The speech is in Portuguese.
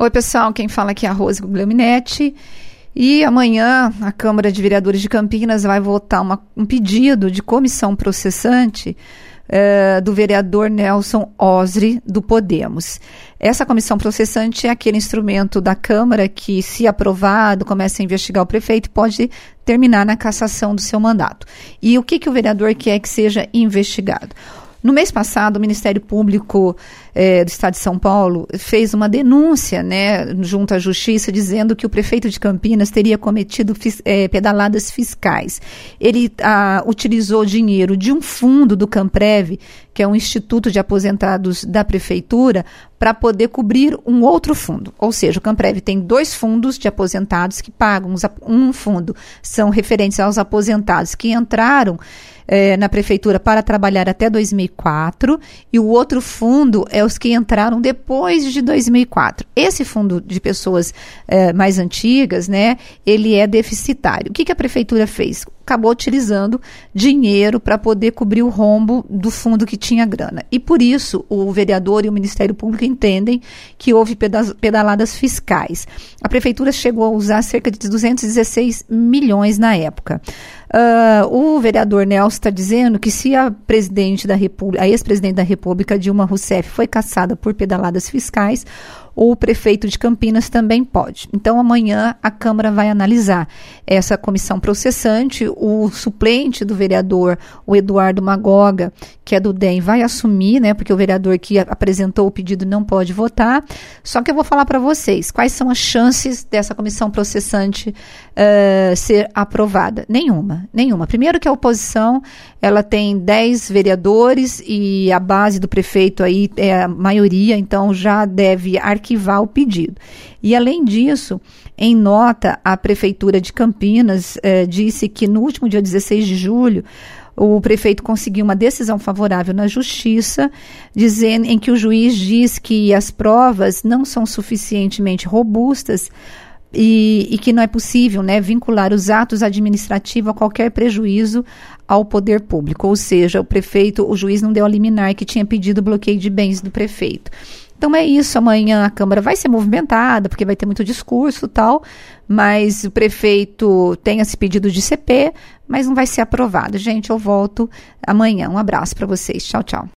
Oi, pessoal, quem fala aqui é a Rose Guglielminetti. E amanhã a Câmara de Vereadores de Campinas vai votar uma, um pedido de comissão processante eh, do vereador Nelson Osri, do Podemos. Essa comissão processante é aquele instrumento da Câmara que, se aprovado, começa a investigar o prefeito e pode terminar na cassação do seu mandato. E o que, que o vereador quer que seja investigado? No mês passado, o Ministério Público eh, do Estado de São Paulo fez uma denúncia né, junto à Justiça dizendo que o prefeito de Campinas teria cometido eh, pedaladas fiscais. Ele ah, utilizou dinheiro de um fundo do Camprev, que é um instituto de aposentados da Prefeitura, para poder cobrir um outro fundo. Ou seja, o Camprev tem dois fundos de aposentados que pagam. Um fundo são referentes aos aposentados que entraram eh, na prefeitura para trabalhar até 2004 e o outro fundo é os que entraram depois de 2004. Esse fundo de pessoas eh, mais antigas, né, ele é deficitário. O que, que a prefeitura fez? Acabou utilizando dinheiro para poder cobrir o rombo do fundo que tinha grana. E por isso o vereador e o Ministério Público entendem que houve pedaladas fiscais. A prefeitura chegou a usar cerca de 216 milhões na época. Uh, o vereador Nelson está dizendo que se a presidente da República, a ex-presidente da República, Dilma Rousseff, foi caçada por pedaladas fiscais, o prefeito de Campinas também pode. Então, amanhã a Câmara vai analisar essa comissão processante. O suplente do vereador, o Eduardo Magoga, que é do DEM, vai assumir, né? Porque o vereador que apresentou o pedido não pode votar. Só que eu vou falar para vocês quais são as chances dessa comissão processante uh, ser aprovada. Nenhuma, nenhuma. Primeiro que a oposição ela tem 10 vereadores e a base do prefeito aí é a maioria, então já deve arquivar o pedido. E, além disso, em nota, a Prefeitura de Campinas eh, disse que no último dia 16 de julho, o prefeito conseguiu uma decisão favorável na justiça, dizendo em que o juiz diz que as provas não são suficientemente robustas e, e, que não é possível né, vincular os atos administrativos a qualquer prejuízo ao poder público. Ou seja, o prefeito, o juiz não deu a liminar que tinha pedido bloqueio de bens do prefeito. Então é isso, amanhã a Câmara vai ser movimentada, porque vai ter muito discurso e tal, mas o prefeito tem esse pedido de CP, mas não vai ser aprovado. Gente, eu volto amanhã. Um abraço para vocês. Tchau, tchau.